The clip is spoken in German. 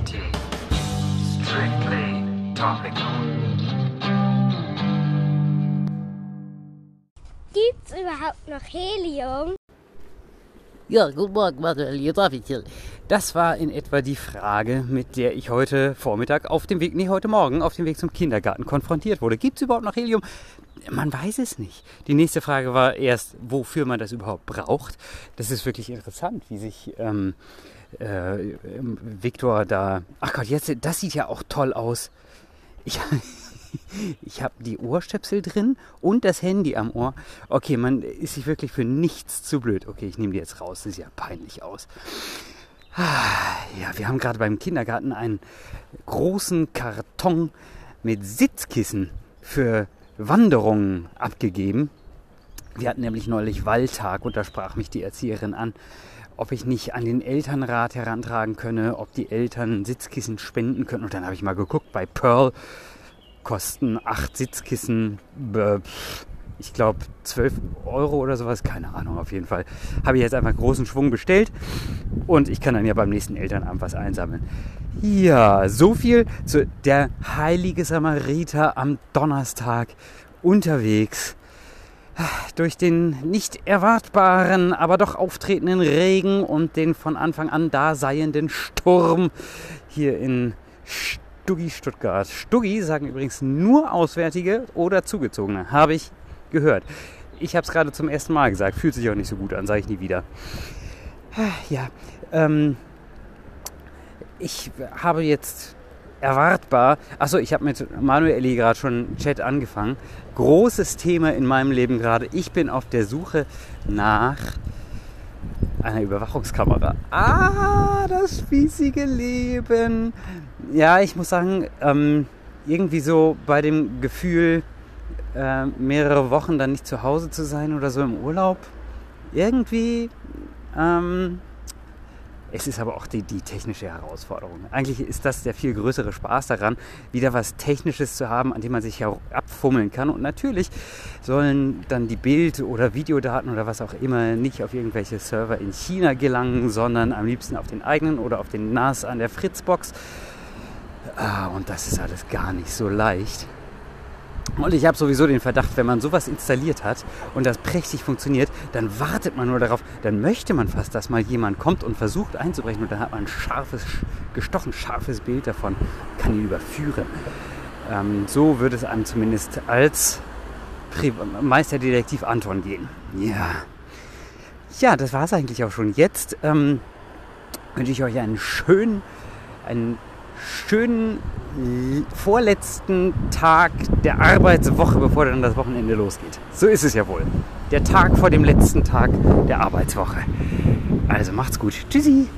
Variety. Strictly topical. Gibt's überhaupt noch Helium? Ja, guten Morgen, Manuel, hier darf ich hier. Das war in etwa die Frage, mit der ich heute Vormittag auf dem Weg, nee, heute Morgen auf dem Weg zum Kindergarten konfrontiert wurde. Gibt es überhaupt noch Helium? Man weiß es nicht. Die nächste Frage war erst, wofür man das überhaupt braucht. Das ist wirklich interessant, wie sich ähm, äh, Viktor da. Ach Gott, jetzt, das sieht ja auch toll aus. Ich, ich habe die Ohrstöpsel drin und das Handy am Ohr. Okay, man ist sich wirklich für nichts zu blöd. Okay, ich nehme die jetzt raus. Das sieht ja peinlich aus. Ah, ja, wir haben gerade beim Kindergarten einen großen Karton mit Sitzkissen für Wanderungen abgegeben. Wir hatten nämlich neulich Waldtag und da sprach mich die Erzieherin an, ob ich nicht an den Elternrat herantragen könne, ob die Eltern Sitzkissen spenden können. Und dann habe ich mal geguckt, bei Pearl kosten acht Sitzkissen, ich glaube 12 Euro oder sowas, keine Ahnung, auf jeden Fall. Habe ich jetzt einfach großen Schwung bestellt und ich kann dann ja beim nächsten Elternabend was einsammeln. Ja, so viel zu der heilige Samariter am Donnerstag unterwegs durch den nicht erwartbaren, aber doch auftretenden Regen und den von Anfang an da seienden Sturm hier in Stuggi, Stuttgart. Stuggi sagen übrigens nur Auswärtige oder Zugezogene, habe ich gehört. Ich habe es gerade zum ersten Mal gesagt, fühlt sich auch nicht so gut an, sage ich nie wieder. Ja, ähm, ich habe jetzt erwartbar, achso, ich habe mit Manueli gerade schon Chat angefangen. Großes Thema in meinem Leben gerade. Ich bin auf der Suche nach einer Überwachungskamera. Ah, das spießige Leben. Ja, ich muss sagen, ähm, irgendwie so bei dem Gefühl, äh, mehrere Wochen dann nicht zu Hause zu sein oder so im Urlaub. Irgendwie ähm, es ist aber auch die, die, technische Herausforderung. Eigentlich ist das der viel größere Spaß daran, wieder was Technisches zu haben, an dem man sich abfummeln kann. Und natürlich sollen dann die Bild- oder Videodaten oder was auch immer nicht auf irgendwelche Server in China gelangen, sondern am liebsten auf den eigenen oder auf den NAS an der Fritzbox. Ah, und das ist alles gar nicht so leicht. Und ich habe sowieso den Verdacht, wenn man sowas installiert hat und das prächtig funktioniert, dann wartet man nur darauf, dann möchte man fast, dass mal jemand kommt und versucht einzubrechen und dann hat man ein scharfes, gestochen scharfes Bild davon, kann ihn überführen. Ähm, so würde es einem zumindest als Pri Meisterdetektiv Anton gehen. Ja. Ja, das war es eigentlich auch schon. Jetzt ähm, wünsche ich euch einen schönen, einen schönen vorletzten Tag der Arbeitswoche, bevor dann das Wochenende losgeht. So ist es ja wohl. Der Tag vor dem letzten Tag der Arbeitswoche. Also macht's gut. Tschüssi.